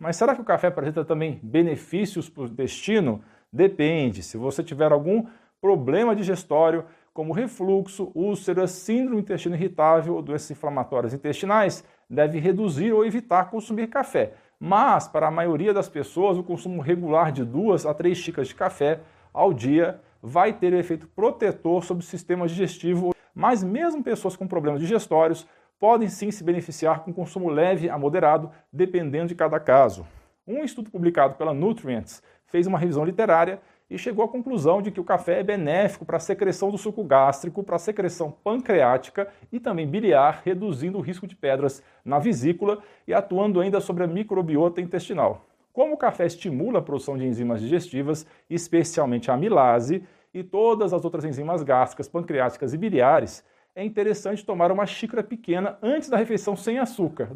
Mas será que o café apresenta também benefícios para o intestino? Depende. Se você tiver algum problema digestório, como refluxo, úlceras, síndrome do intestino irritável ou doenças inflamatórias intestinais, deve reduzir ou evitar consumir café. Mas, para a maioria das pessoas, o consumo regular de duas a três xícaras de café ao dia vai ter efeito protetor sobre o sistema digestivo. Mas mesmo pessoas com problemas digestórios podem sim se beneficiar com consumo leve a moderado, dependendo de cada caso. Um estudo publicado pela Nutrients fez uma revisão literária e chegou à conclusão de que o café é benéfico para a secreção do suco gástrico, para a secreção pancreática e também biliar, reduzindo o risco de pedras na vesícula e atuando ainda sobre a microbiota intestinal. Como o café estimula a produção de enzimas digestivas, especialmente a amilase e todas as outras enzimas gástricas, pancreáticas e biliares, é interessante tomar uma xícara pequena antes da refeição sem açúcar,